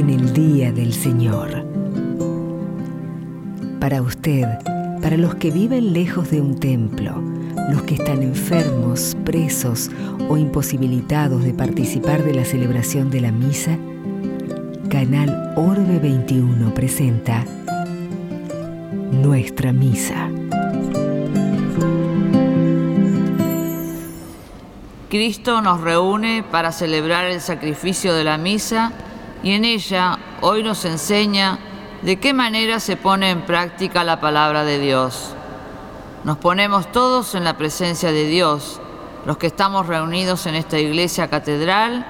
en el día del Señor. Para usted, para los que viven lejos de un templo, los que están enfermos, presos o imposibilitados de participar de la celebración de la misa, Canal Orbe 21 presenta Nuestra Misa. Cristo nos reúne para celebrar el sacrificio de la misa y en ella hoy nos enseña de qué manera se pone en práctica la palabra de Dios. Nos ponemos todos en la presencia de Dios, los que estamos reunidos en esta iglesia catedral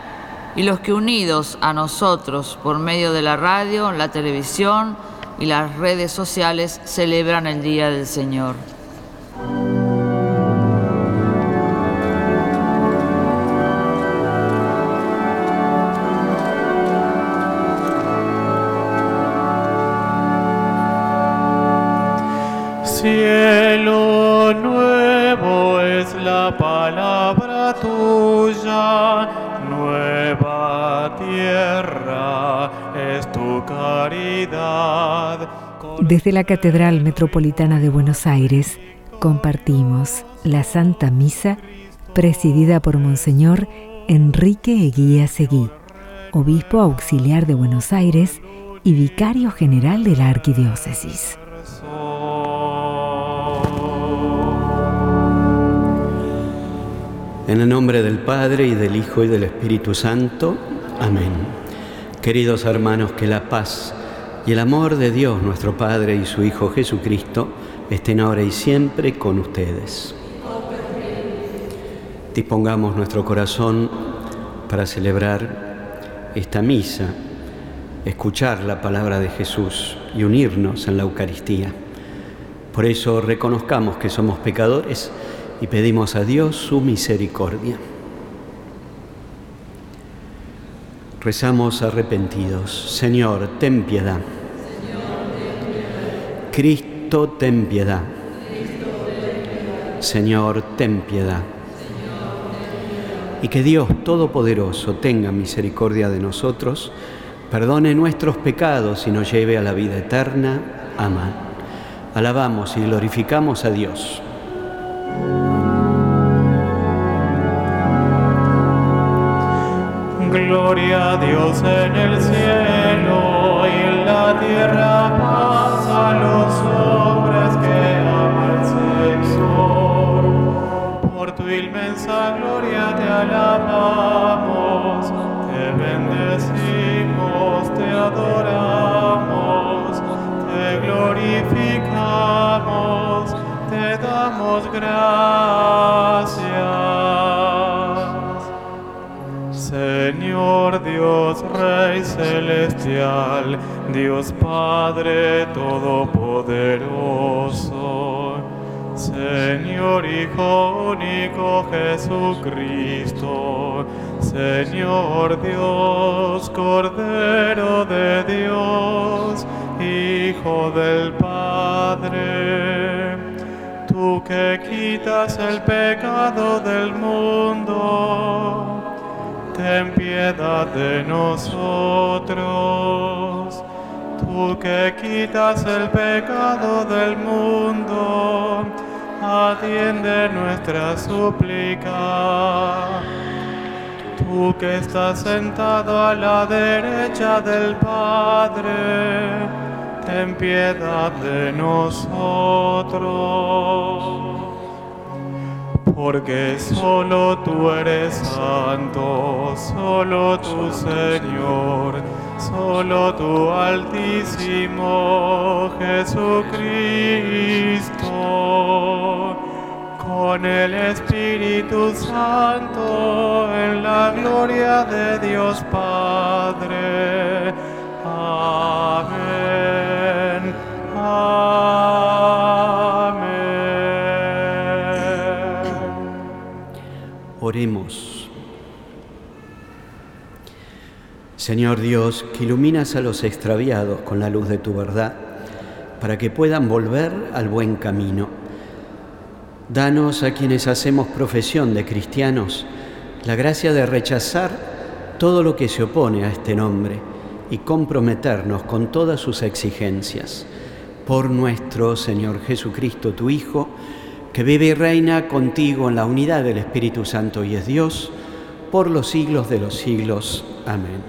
y los que unidos a nosotros por medio de la radio, la televisión y las redes sociales celebran el Día del Señor. Desde la Catedral Metropolitana de Buenos Aires compartimos la Santa Misa presidida por Monseñor Enrique Eguía Seguí, obispo auxiliar de Buenos Aires y vicario general de la Arquidiócesis. En el nombre del Padre y del Hijo y del Espíritu Santo. Amén. Queridos hermanos, que la paz y el amor de Dios nuestro Padre y su Hijo Jesucristo estén ahora y siempre con ustedes. Dispongamos nuestro corazón para celebrar esta misa, escuchar la palabra de Jesús y unirnos en la Eucaristía. Por eso reconozcamos que somos pecadores y pedimos a Dios su misericordia. Rezamos arrepentidos. Señor, ten piedad. Cristo, ten piedad. Señor, ten piedad. Y que Dios Todopoderoso tenga misericordia de nosotros, perdone nuestros pecados y nos lleve a la vida eterna. Amén. Alabamos y glorificamos a Dios. Gloria a Dios en el cielo y en la tierra paz a los hombres que aman al Señor. Por tu inmensa gloria te alabamos, te bendecimos, te adoramos, te glorificamos, te damos gracias. Dios Rey Celestial, Dios Padre Todopoderoso, Señor Hijo único Jesucristo, Señor Dios, Cordero de Dios, Hijo del Padre, tú que quitas el pecado del mundo ten piedad de nosotros. Tú que quitas el pecado del mundo, atiende nuestra súplica. Tú que estás sentado a la derecha del Padre, ten piedad de nosotros porque solo tú eres santo, solo tu Señor, solo tu Altísimo Jesucristo, con el Espíritu Santo en la gloria de Dios Padre. Amén. Señor Dios, que iluminas a los extraviados con la luz de tu verdad, para que puedan volver al buen camino. Danos a quienes hacemos profesión de cristianos la gracia de rechazar todo lo que se opone a este nombre y comprometernos con todas sus exigencias. Por nuestro Señor Jesucristo, tu Hijo, que vive y reina contigo en la unidad del Espíritu Santo y es Dios, por los siglos de los siglos. Amén.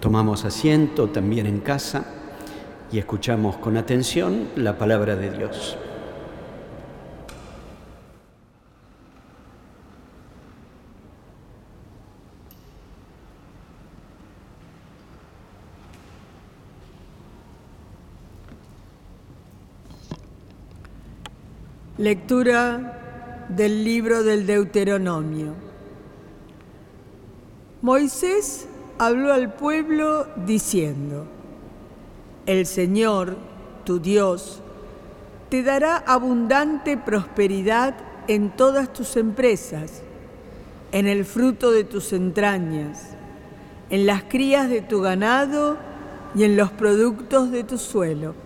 Tomamos asiento también en casa y escuchamos con atención la palabra de Dios. Lectura del libro del Deuteronomio. Moisés habló al pueblo diciendo, El Señor, tu Dios, te dará abundante prosperidad en todas tus empresas, en el fruto de tus entrañas, en las crías de tu ganado y en los productos de tu suelo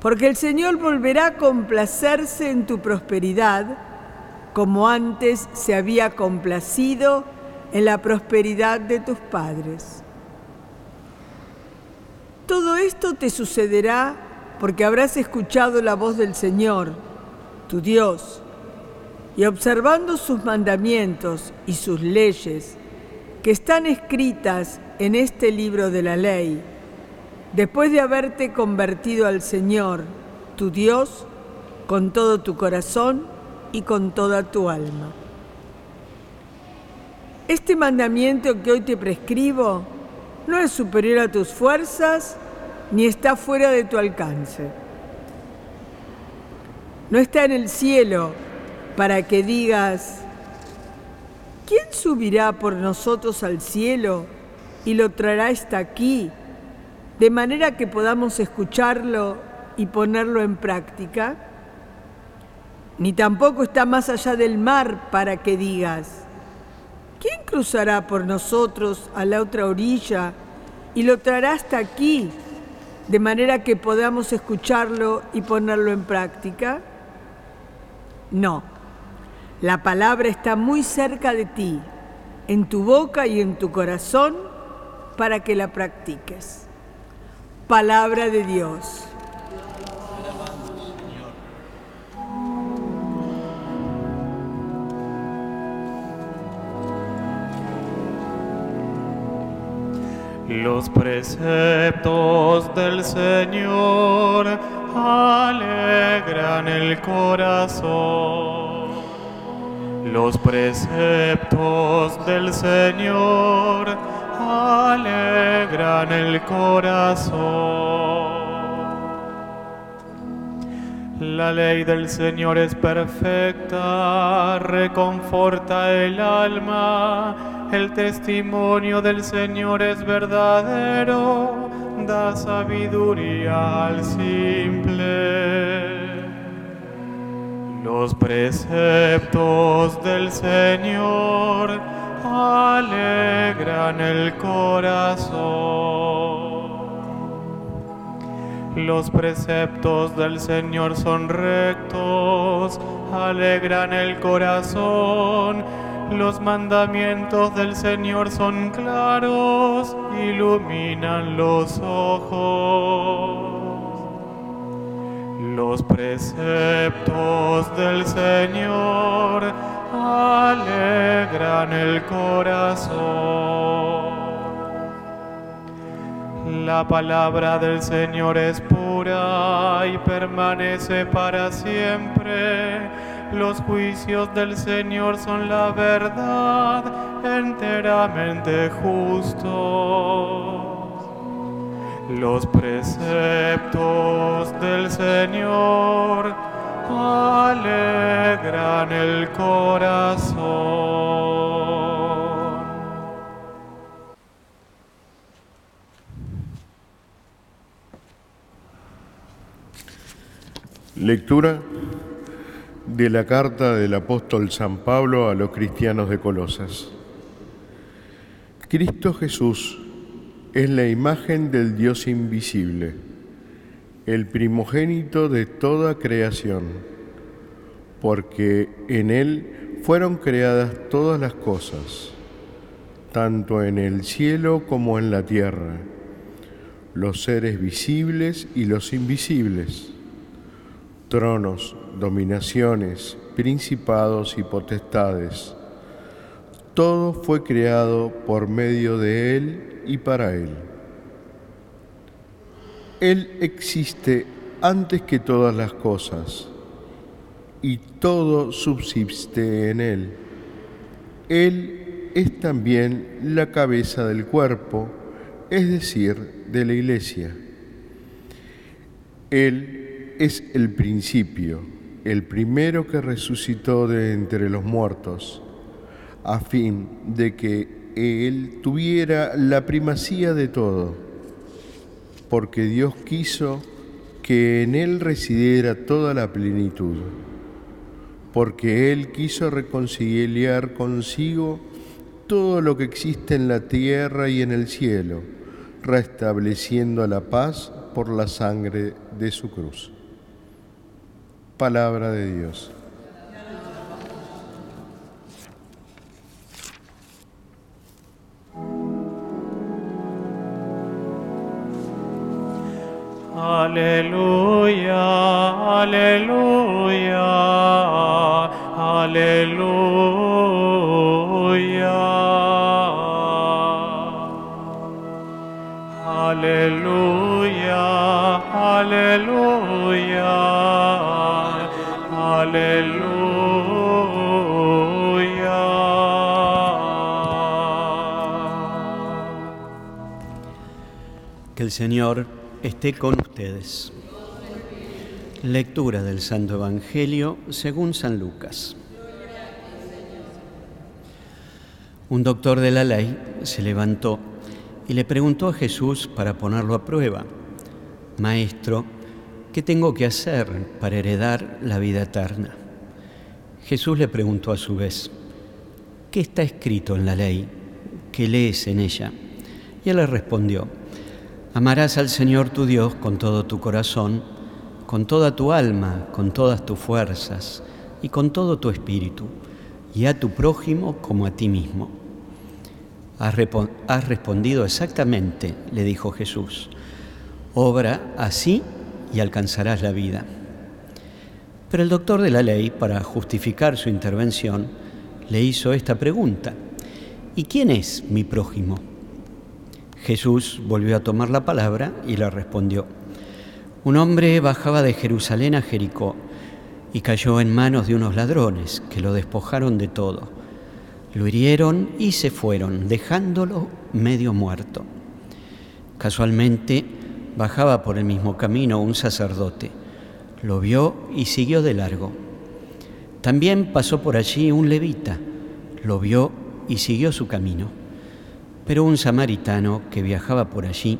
porque el Señor volverá a complacerse en tu prosperidad, como antes se había complacido en la prosperidad de tus padres. Todo esto te sucederá porque habrás escuchado la voz del Señor, tu Dios, y observando sus mandamientos y sus leyes que están escritas en este libro de la ley, después de haberte convertido al Señor, tu Dios, con todo tu corazón y con toda tu alma. Este mandamiento que hoy te prescribo no es superior a tus fuerzas ni está fuera de tu alcance. No está en el cielo para que digas, ¿quién subirá por nosotros al cielo y lo traerá hasta aquí? De manera que podamos escucharlo y ponerlo en práctica, ni tampoco está más allá del mar para que digas, ¿quién cruzará por nosotros a la otra orilla y lo traerá hasta aquí, de manera que podamos escucharlo y ponerlo en práctica? No, la palabra está muy cerca de ti, en tu boca y en tu corazón, para que la practiques. Palabra de Dios. Los preceptos del Señor alegran el corazón. Los preceptos del Señor alegran el corazón. La ley del Señor es perfecta, reconforta el alma. El testimonio del Señor es verdadero, da sabiduría al simple. Los preceptos del Señor alegran el corazón. Los preceptos del Señor son rectos, alegran el corazón. Los mandamientos del Señor son claros, iluminan los ojos. Los preceptos del Señor alegran el corazón. La palabra del Señor es pura y permanece para siempre. Los juicios del Señor son la verdad, enteramente justos. Los preceptos del Señor alegran el corazón. Lectura de la carta del apóstol San Pablo a los cristianos de Colosas. Cristo Jesús es la imagen del Dios invisible el primogénito de toda creación, porque en Él fueron creadas todas las cosas, tanto en el cielo como en la tierra, los seres visibles y los invisibles, tronos, dominaciones, principados y potestades. Todo fue creado por medio de Él y para Él. Él existe antes que todas las cosas y todo subsiste en Él. Él es también la cabeza del cuerpo, es decir, de la iglesia. Él es el principio, el primero que resucitó de entre los muertos, a fin de que Él tuviera la primacía de todo, porque Dios quiso que en Él residiera toda la plenitud porque Él quiso reconciliar consigo todo lo que existe en la tierra y en el cielo, restableciendo la paz por la sangre de su cruz. Palabra de Dios. Aleluya, aleluya, aleluya. Aleluya, aleluya, aleluya. Que el Señor esté con ustedes. Lectura del Santo Evangelio según San Lucas. Un doctor de la ley se levantó y le preguntó a Jesús para ponerlo a prueba, Maestro, ¿qué tengo que hacer para heredar la vida eterna? Jesús le preguntó a su vez, ¿qué está escrito en la ley? ¿Qué lees en ella? Y él le respondió, Amarás al Señor tu Dios con todo tu corazón, con toda tu alma, con todas tus fuerzas y con todo tu espíritu, y a tu prójimo como a ti mismo. Has, has respondido exactamente, le dijo Jesús. Obra así y alcanzarás la vida. Pero el doctor de la ley, para justificar su intervención, le hizo esta pregunta. ¿Y quién es mi prójimo? Jesús volvió a tomar la palabra y le respondió. Un hombre bajaba de Jerusalén a Jericó y cayó en manos de unos ladrones que lo despojaron de todo. Lo hirieron y se fueron, dejándolo medio muerto. Casualmente bajaba por el mismo camino un sacerdote. Lo vio y siguió de largo. También pasó por allí un levita. Lo vio y siguió su camino. Pero un samaritano que viajaba por allí,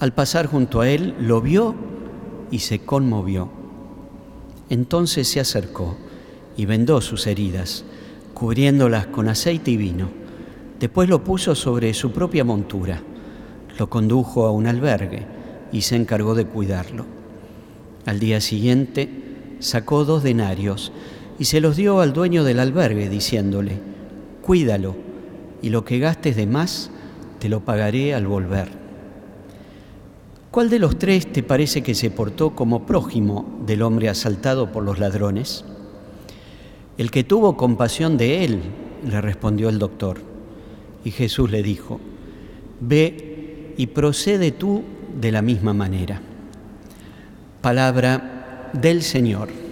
al pasar junto a él, lo vio y se conmovió. Entonces se acercó y vendó sus heridas, cubriéndolas con aceite y vino. Después lo puso sobre su propia montura, lo condujo a un albergue y se encargó de cuidarlo. Al día siguiente sacó dos denarios y se los dio al dueño del albergue, diciéndole, cuídalo y lo que gastes de más te lo pagaré al volver. ¿Cuál de los tres te parece que se portó como prójimo del hombre asaltado por los ladrones? El que tuvo compasión de él, le respondió el doctor. Y Jesús le dijo, ve y procede tú de la misma manera. Palabra del Señor.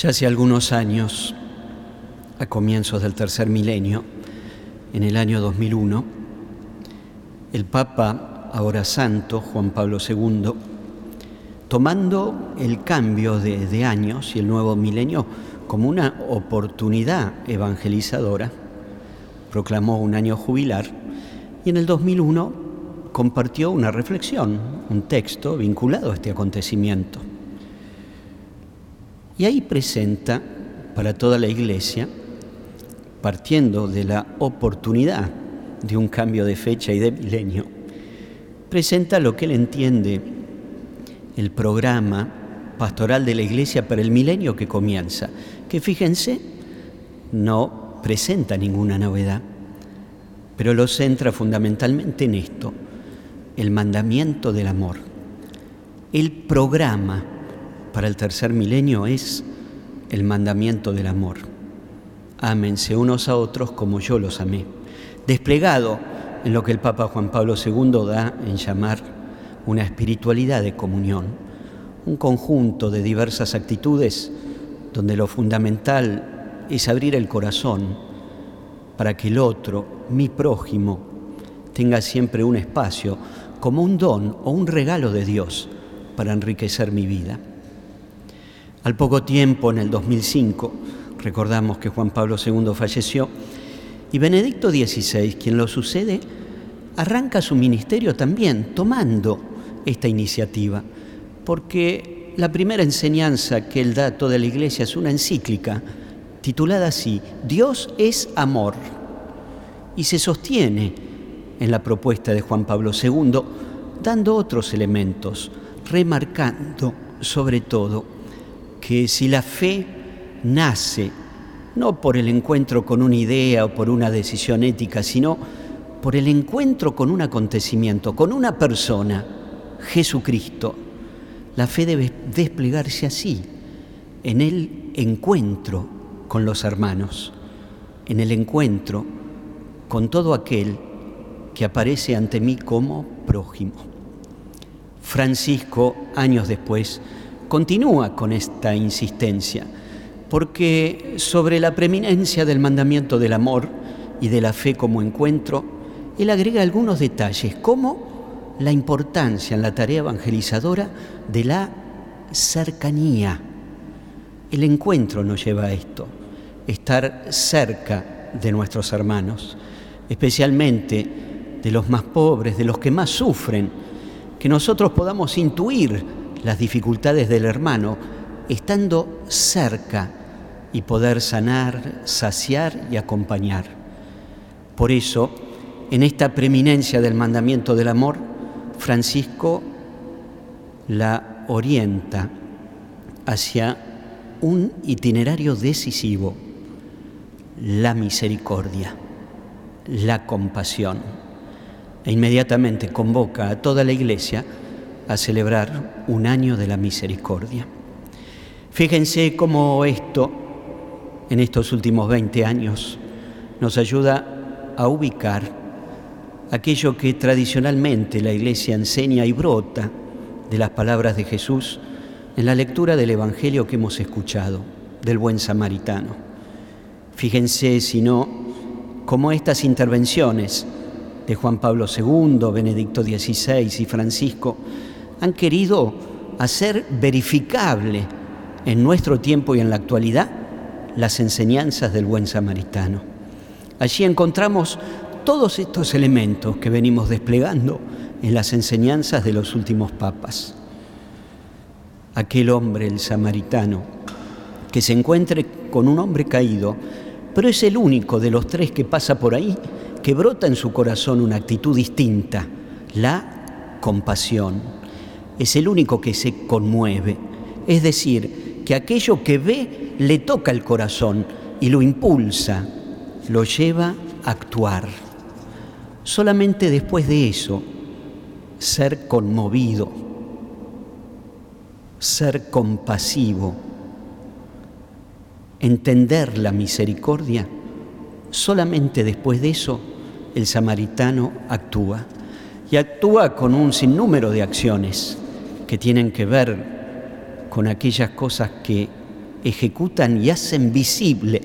Ya hace algunos años, a comienzos del tercer milenio, en el año 2001, el Papa, ahora santo, Juan Pablo II, tomando el cambio de, años y el nuevo milenio como una oportunidad evangelizadora, proclamó un año jubilar y en el 2001 compartió una reflexión, un texto vinculado a este acontecimiento. Y ahí presenta para toda la Iglesia, partiendo de la oportunidad de un cambio de fecha y de milenio, presenta lo que él entiende el programa pastoral de la Iglesia para el milenio que comienza, que fíjense, no presenta ninguna novedad, pero lo centra fundamentalmente en esto, el mandamiento del amor. El programa para el tercer milenio es el mandamiento del amor. Ámense unos a otros como yo los amé. Desplegado en lo que el Papa Juan Pablo II da en llamar una espiritualidad de comunión, un conjunto de diversas actitudes donde lo fundamental es abrir el corazón para que el otro, mi prójimo, tenga siempre un espacio como un don o un regalo de Dios para enriquecer mi vida. Al poco tiempo, en el 2005, recordamos que Juan Pablo II falleció, y Benedicto XVI, quien lo sucede, arranca su ministerio también tomando esta iniciativa, porque la primera enseñanza que él da a toda la iglesia es una encíclica titulada así, Dios es amor, y se sostiene en la propuesta de Juan Pablo II, dando otros elementos, remarcando sobre todo que si la fe nace no por el encuentro con una idea o por una decisión ética, sino por el encuentro con un acontecimiento, con una persona, Jesucristo, la fe debe desplegarse así, en el encuentro con los hermanos, en el encuentro con todo aquel que aparece ante mí como prójimo. Francisco, años después, continúa con esta insistencia, porque sobre la preeminencia del mandamiento del amor y de la fe como encuentro, él agrega algunos detalles, como la importancia en la tarea evangelizadora de la cercanía. El encuentro nos lleva a esto, estar cerca de nuestros hermanos, especialmente de los más pobres, de los que más sufren, que nosotros podamos intuir las dificultades del hermano, estando cerca y poder sanar, saciar y acompañar. Por eso, en esta preeminencia del mandamiento del amor, Francisco la orienta hacia un itinerario decisivo, la misericordia, la compasión. E inmediatamente convoca a toda la iglesia a celebrar un año de la misericordia. Fíjense cómo esto, en estos últimos 20 años, nos ayuda a ubicar aquello que tradicionalmente la Iglesia enseña y brota de las palabras de Jesús en la lectura del Evangelio que hemos escuchado, del buen samaritano. Fíjense, si no, cómo estas intervenciones de Juan Pablo II, Benedicto XVI y Francisco han querido hacer verificable en nuestro tiempo y en la actualidad las enseñanzas del buen samaritano. Allí encontramos todos estos elementos que venimos desplegando en las enseñanzas de los últimos papas. Aquel hombre, el samaritano, que se encuentre con un hombre caído, pero es el único de los tres que pasa por ahí que brota en su corazón una actitud distinta, la compasión es el único que se conmueve. Es decir, que aquello que ve le toca el corazón y lo impulsa, lo lleva a actuar. Solamente después de eso, ser conmovido, ser compasivo, entender la misericordia, solamente después de eso el samaritano actúa. Y actúa con un sinnúmero de acciones que tienen que ver con aquellas cosas que ejecutan y hacen visible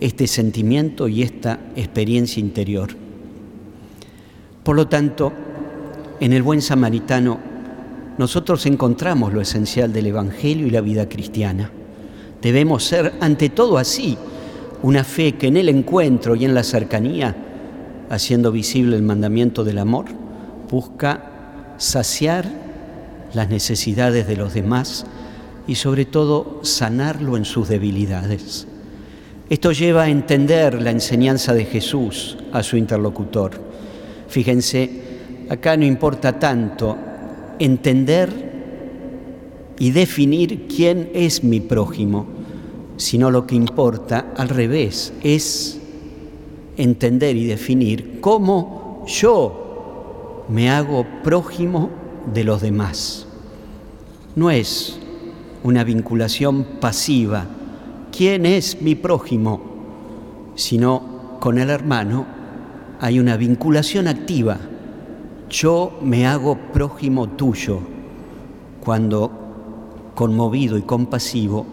este sentimiento y esta experiencia interior. Por lo tanto, en el buen samaritano nosotros encontramos lo esencial del Evangelio y la vida cristiana. Debemos ser ante todo así, una fe que en el encuentro y en la cercanía, haciendo visible el mandamiento del amor, busca saciar las necesidades de los demás y sobre todo sanarlo en sus debilidades. Esto lleva a entender la enseñanza de Jesús a su interlocutor. Fíjense, acá no importa tanto entender y definir quién es mi prójimo, sino lo que importa al revés, es entender y definir cómo yo me hago prójimo de los demás. No es una vinculación pasiva, quién es mi prójimo, sino con el hermano hay una vinculación activa. Yo me hago prójimo tuyo cuando conmovido y compasivo,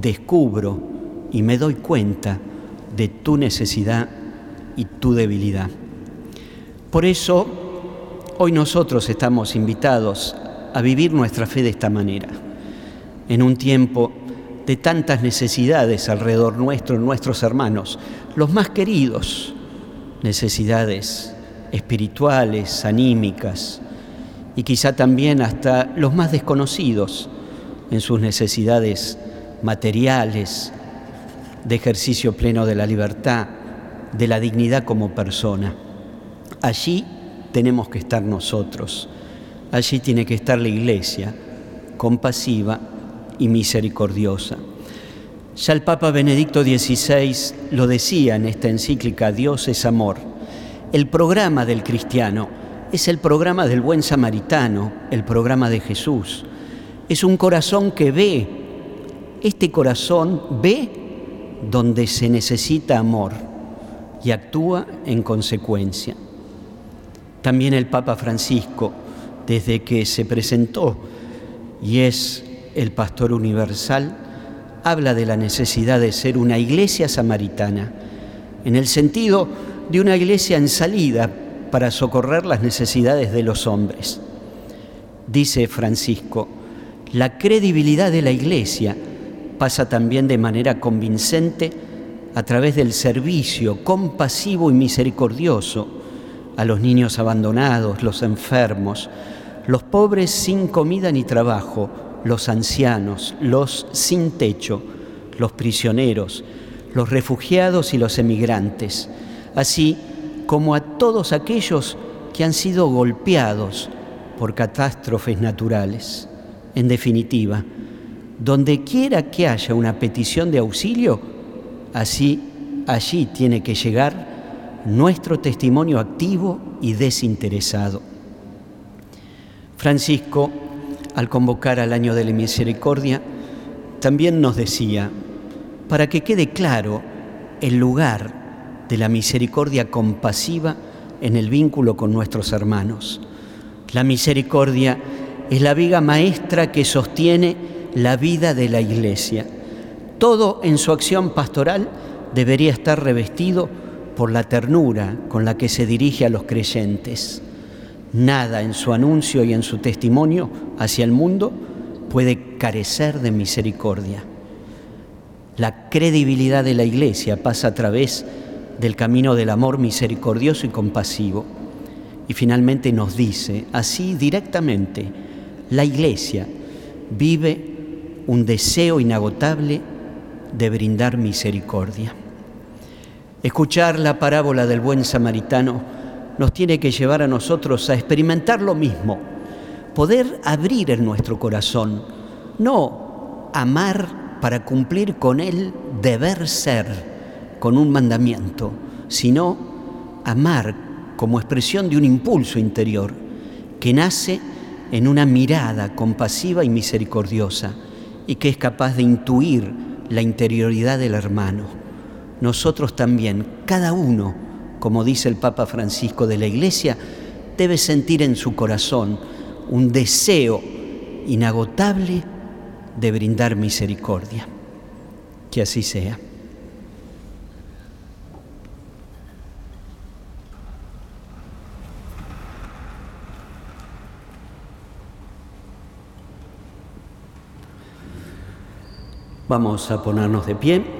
descubro y me doy cuenta de tu necesidad y tu debilidad. Por eso, hoy nosotros estamos invitados a vivir nuestra fe de esta manera, en un tiempo de tantas necesidades alrededor nuestro, nuestros hermanos, los más queridos, necesidades espirituales, anímicas, y quizá también hasta los más desconocidos, en sus necesidades materiales, de ejercicio pleno de la libertad, de la dignidad como persona. Allí tenemos que estar nosotros, allí tiene que estar la Iglesia, compasiva y misericordiosa. Ya el Papa Benedicto XVI lo decía en esta encíclica, Dios es amor. El programa del cristiano es el programa del buen samaritano, el programa de Jesús es un corazón que ve. Este corazón ve donde se necesita amor y actúa en consecuencia. También el Papa Francisco, desde que se presentó y es el pastor universal, habla de la necesidad de ser una iglesia samaritana, en el sentido de una iglesia en salida para socorrer las necesidades de los hombres. Dice Francisco, la credibilidad de la Iglesia pasa también de manera convincente a través del servicio compasivo y misericordioso a los niños abandonados, los enfermos, los pobres sin comida ni trabajo, los ancianos, los sin techo, los prisioneros, los refugiados y los emigrantes, así como a todos aquellos que han sido golpeados por catástrofes naturales. En definitiva, donde quiera que haya una petición de auxilio, así allí tiene que llegar nuestro testimonio activo y desinteresado. Francisco, al convocar al año de la misericordia, también nos decía, para que quede claro el lugar de la misericordia compasiva en el vínculo con nuestros hermanos. La misericordia es la viga maestra que sostiene la vida de la Iglesia. Todo en su acción pastoral debería estar revestido por la ternura con la que se dirige a los creyentes. Nada en su anuncio y en su testimonio hacia el mundo puede carecer de misericordia. La credibilidad de la Iglesia pasa a través del camino del amor misericordioso y compasivo. Y finalmente nos dice, así directamente, la Iglesia vive un deseo inagotable de brindar misericordia. Escuchar la parábola del buen samaritano nos tiene que llevar a nosotros a experimentar lo mismo, poder abrir en nuestro corazón, no amar para cumplir con el deber ser, con un mandamiento, sino amar como expresión de un impulso interior que nace en una mirada compasiva y misericordiosa y que es capaz de intuir la interioridad del hermano. Nosotros también, cada uno, como dice el Papa Francisco de la Iglesia, debe sentir en su corazón un deseo inagotable de brindar misericordia. Que así sea. Vamos a ponernos de pie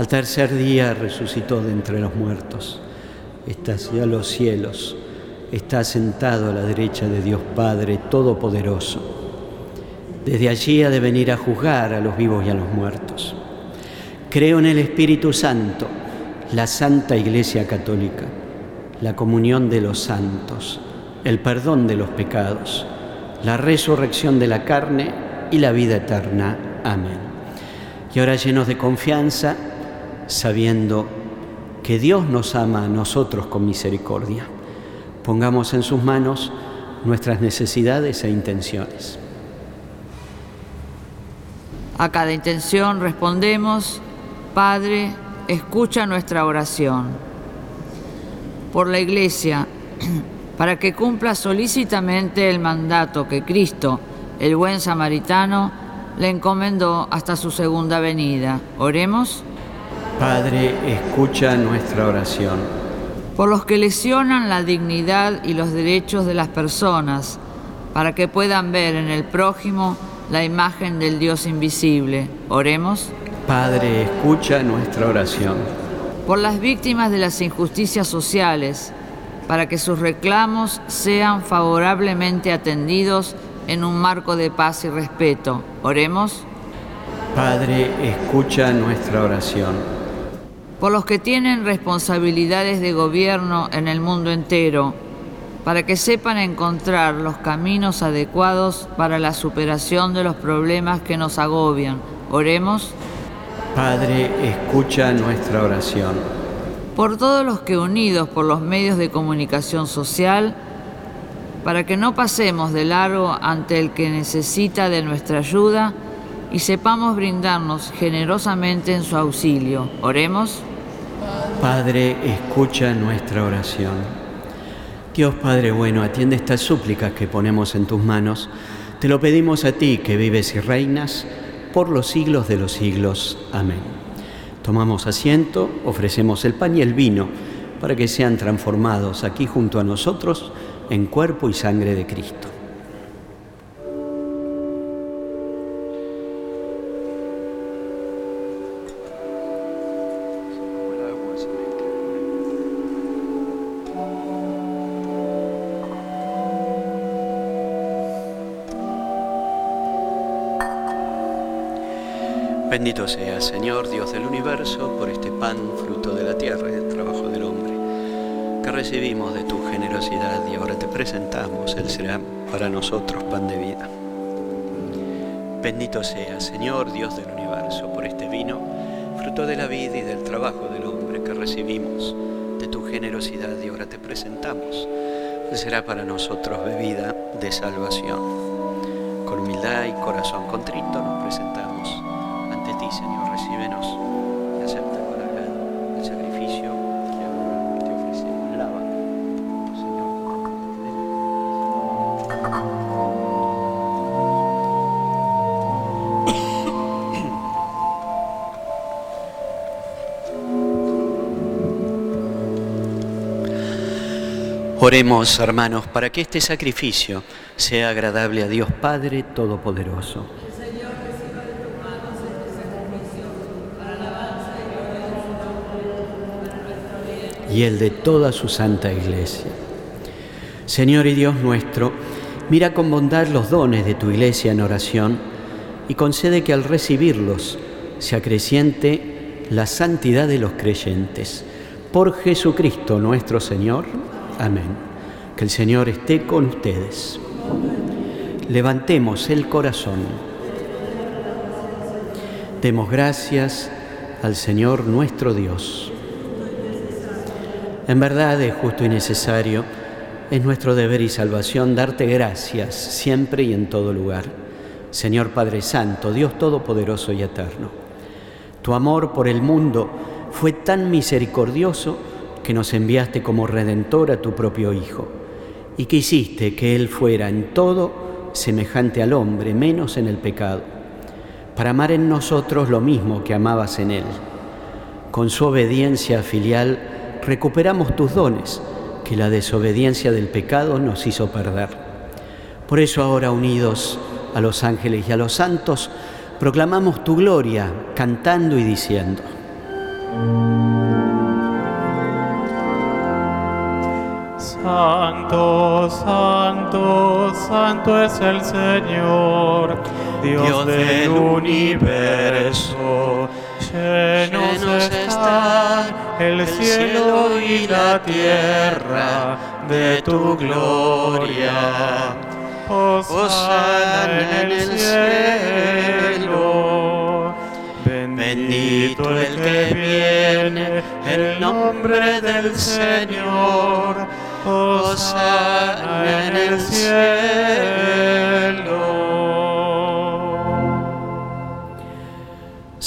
al tercer día resucitó de entre los muertos, está hacia los cielos, está sentado a la derecha de Dios Padre Todopoderoso. Desde allí ha de venir a juzgar a los vivos y a los muertos. Creo en el Espíritu Santo, la Santa Iglesia Católica, la comunión de los santos, el perdón de los pecados la resurrección de la carne y la vida eterna. Amén. Y ahora llenos de confianza, sabiendo que Dios nos ama a nosotros con misericordia, pongamos en sus manos nuestras necesidades e intenciones. A cada intención respondemos, Padre, escucha nuestra oración. Por la Iglesia, para que cumpla solícitamente el mandato que Cristo, el buen samaritano, le encomendó hasta su segunda venida. Oremos. Padre, escucha nuestra oración. Por los que lesionan la dignidad y los derechos de las personas, para que puedan ver en el prójimo la imagen del Dios invisible. Oremos. Padre, escucha nuestra oración. Por las víctimas de las injusticias sociales, para que sus reclamos sean favorablemente atendidos en un marco de paz y respeto. Oremos. Padre, escucha nuestra oración. Por los que tienen responsabilidades de gobierno en el mundo entero, para que sepan encontrar los caminos adecuados para la superación de los problemas que nos agobian. Oremos. Padre, escucha nuestra oración por todos los que unidos por los medios de comunicación social, para que no pasemos de largo ante el que necesita de nuestra ayuda y sepamos brindarnos generosamente en su auxilio. Oremos. Padre, escucha nuestra oración. Dios Padre bueno, atiende estas súplicas que ponemos en tus manos. Te lo pedimos a ti que vives y reinas por los siglos de los siglos. Amén. Tomamos asiento, ofrecemos el pan y el vino para que sean transformados aquí junto a nosotros en cuerpo y sangre de Cristo. Bendito sea, Señor, Dios del universo, por este pan, fruto de la tierra y del trabajo del hombre, que recibimos de tu generosidad y ahora te presentamos, Él será para nosotros pan de vida. Bendito sea, Señor, Dios del universo, por este vino, fruto de la vida y del trabajo del hombre que recibimos de tu generosidad y ahora te presentamos. Él será para nosotros bebida de salvación. Con humildad y corazón contrito nos presentamos Señor, recíbenos y acepta con agrado el sacrificio que ahora te ofrecemos. Lava. Oremos, hermanos, para que este sacrificio sea agradable a Dios Padre Todopoderoso. Y el de toda su santa iglesia. Señor y Dios nuestro, mira con bondad los dones de tu iglesia en oración y concede que al recibirlos se acreciente la santidad de los creyentes. Por Jesucristo nuestro Señor. Amén. Que el Señor esté con ustedes. Levantemos el corazón. Demos gracias al Señor nuestro Dios. En verdad es justo y necesario, es nuestro deber y salvación darte gracias siempre y en todo lugar. Señor Padre Santo, Dios Todopoderoso y Eterno. Tu amor por el mundo fue tan misericordioso que nos enviaste como redentor a tu propio Hijo y que hiciste que Él fuera en todo semejante al hombre, menos en el pecado, para amar en nosotros lo mismo que amabas en Él. Con su obediencia filial, recuperamos tus dones que la desobediencia del pecado nos hizo perder. Por eso ahora unidos a los ángeles y a los santos, proclamamos tu gloria cantando y diciendo. Santo, santo, santo es el Señor, Dios, del universo. Llenos el cielo y la tierra de tu gloria. Osana en el cielo. Bendito el que viene, el nombre del Señor. Osana en el cielo.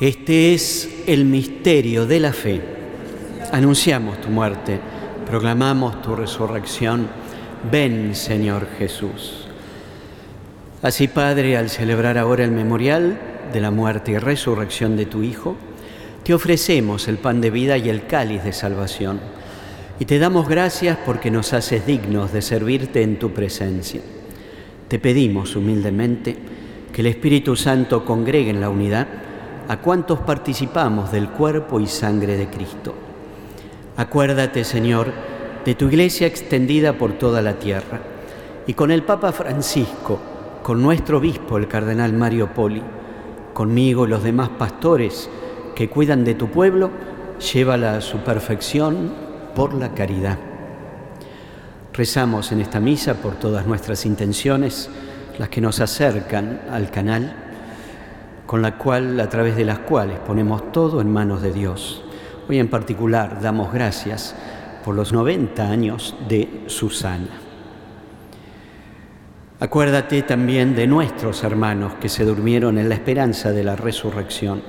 Este es el misterio de la fe. Anunciamos tu muerte, proclamamos tu resurrección. Ven, Señor Jesús. Así, Padre, al celebrar ahora el memorial de la muerte y resurrección de tu Hijo, te ofrecemos el pan de vida y el cáliz de salvación. Y te damos gracias porque nos haces dignos de servirte en tu presencia. Te pedimos humildemente que el Espíritu Santo congregue en la unidad a cuantos participamos del cuerpo y sangre de Cristo. Acuérdate, Señor, de tu iglesia extendida por toda la tierra, y con el Papa Francisco, con nuestro obispo, el cardenal Mario Poli, conmigo y los demás pastores que cuidan de tu pueblo, llévala a su perfección por la caridad. Rezamos en esta misa por todas nuestras intenciones, las que nos acercan al canal con la cual, a través de las cuales ponemos todo en manos de Dios. Hoy en particular damos gracias por los 90 años de Susana. Acuérdate también de nuestros hermanos que se durmieron en la esperanza de la resurrección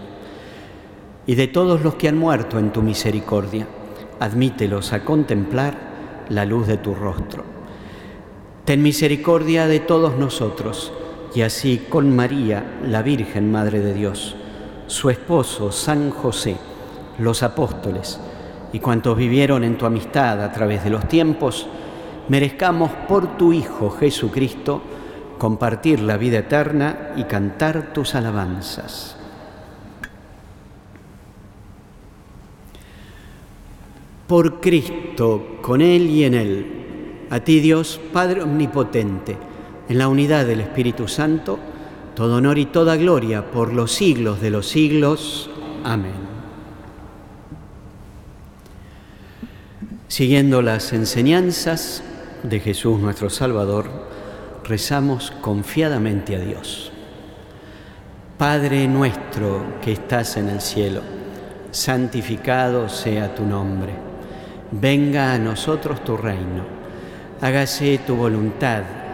y de todos los que han muerto en tu misericordia. Admítelos a contemplar la luz de tu rostro. Ten misericordia de todos nosotros y así con María, la Virgen Madre de Dios, su esposo San José, los apóstoles y cuantos vivieron en tu amistad a través de los tiempos, merezcamos por tu Hijo Jesucristo compartir la vida eterna y cantar tus alabanzas. Por Cristo, con Él y en Él, a ti Dios, Padre Omnipotente, en la unidad del Espíritu Santo, todo honor y toda gloria por los siglos de los siglos. Amén. Siguiendo las enseñanzas de Jesús nuestro Salvador, rezamos confiadamente a Dios. Padre nuestro que estás en el cielo, santificado sea tu nombre Venga a nosotros tu reino, hágase tu voluntad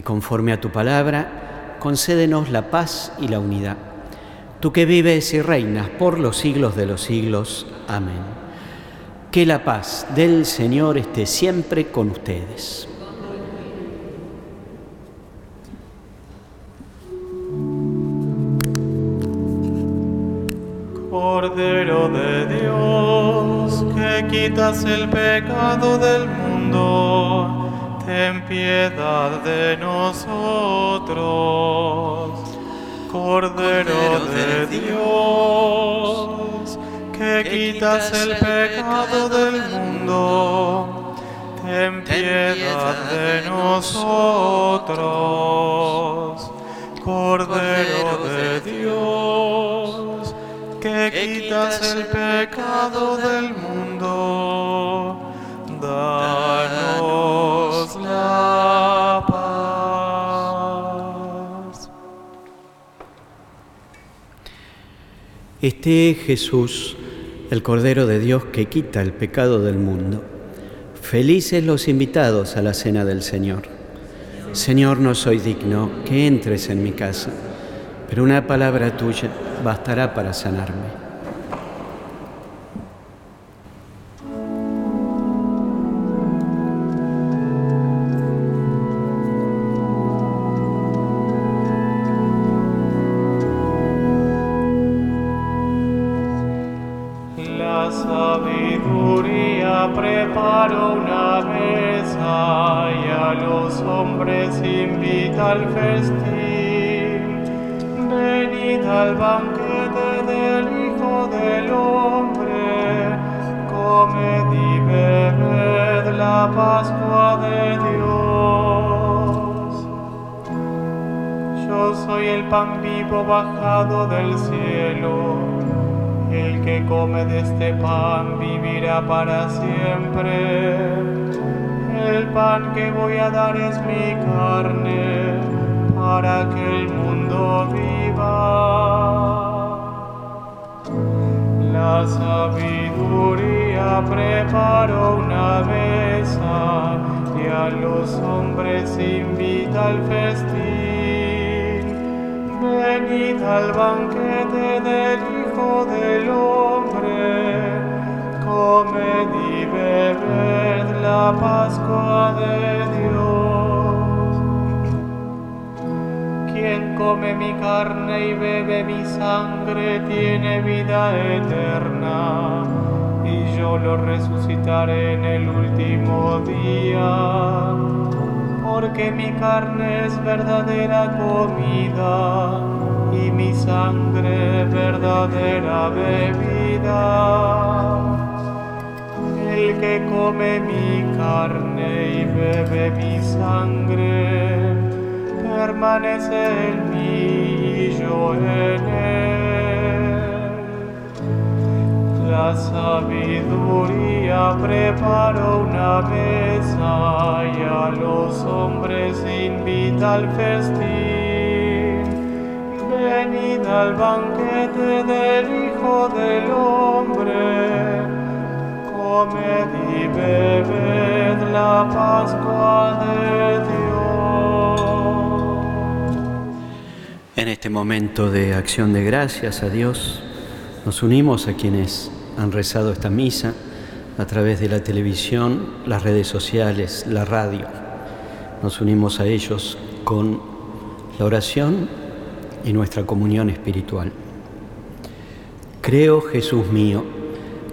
Y conforme a tu palabra, concédenos la paz y la unidad. Tú que vives y reinas por los siglos de los siglos. Amén. Que la paz del Señor esté siempre con ustedes. Cordero de Dios, que quitas el pecado del mundo, ten piedad de nosotros. Cordero de Dios, que quitas el pecado del mundo, ten piedad de nosotros. Cordero de Dios, que quitas el pecado del mundo, Este Jesús, el Cordero de Dios que quita el pecado del mundo. Felices los invitados a la cena del Señor. Señor, no soy digno que entres en mi casa, pero una palabra tuya bastará para sanarme. Al banquete del Hijo del Hombre, comed y bebed la Pascua de Dios. Quien come mi carne y bebe mi sangre tiene vida eterna, y yo lo resucitaré en el último día, porque mi carne es verdadera comida y mi sangre verdadera bebida. El que come mi carne y bebe mi sangre, permanece en mí y yo en él. La sabiduría preparó una mesa y a los hombres invita al festín. Al banquete del Hijo del Hombre, comed y bebed la Pascua de Dios. En este momento de acción de gracias a Dios, nos unimos a quienes han rezado esta misa a través de la televisión, las redes sociales, la radio. nos unimos a ellos con la oración y nuestra comunión espiritual. Creo, Jesús mío,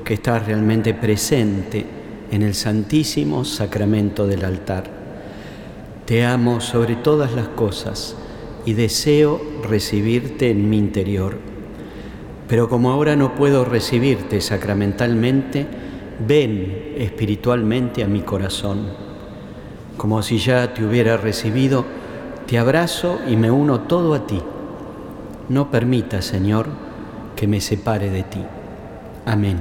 que estás realmente presente en el santísimo sacramento del altar. Te amo sobre todas las cosas y deseo recibirte en mi interior. Pero como ahora no puedo recibirte sacramentalmente, ven espiritualmente a mi corazón. Como si ya te hubiera recibido, te abrazo y me uno todo a ti. No permita, Señor, que me separe de ti. Amén.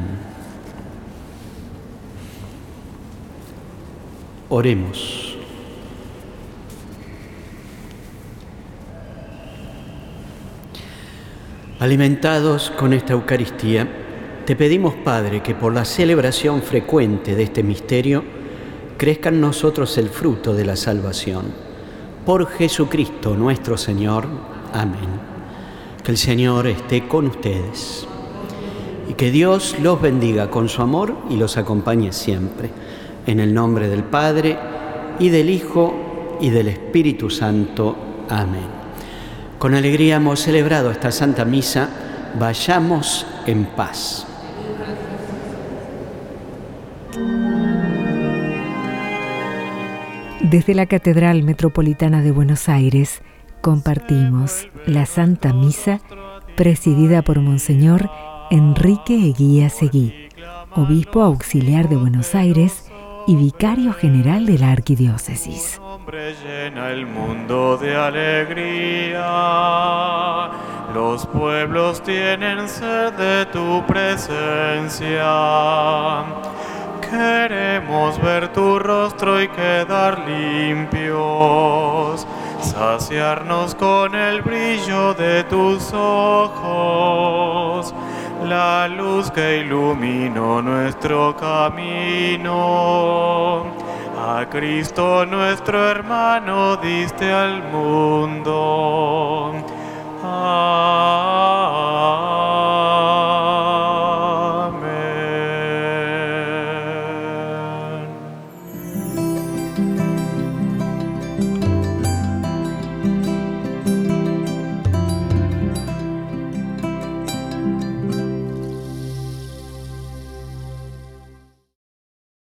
Oremos. Alimentados con esta Eucaristía, te pedimos, Padre, que por la celebración frecuente de este misterio crezca en nosotros el fruto de la salvación. Por Jesucristo nuestro Señor. Amén. Que el Señor esté con ustedes y que Dios los bendiga con su amor y los acompañe siempre. En el nombre del Padre y del Hijo y del Espíritu Santo. Amén. Con alegría hemos celebrado esta Santa Misa. Vayamos en paz. Desde la Catedral Metropolitana de Buenos Aires compartimos la Santa Misa presidida por Monseñor Enrique Eguía Seguí, obispo auxiliar de Buenos Aires y vicario general de la arquidiócesis. llena el mundo de alegría. Los pueblos tienen sed de tu presencia. Queremos ver tu rostro y quedar limpios, saciarnos con el brillo de tus ojos, la luz que iluminó nuestro camino. A Cristo nuestro hermano diste al mundo. Ah,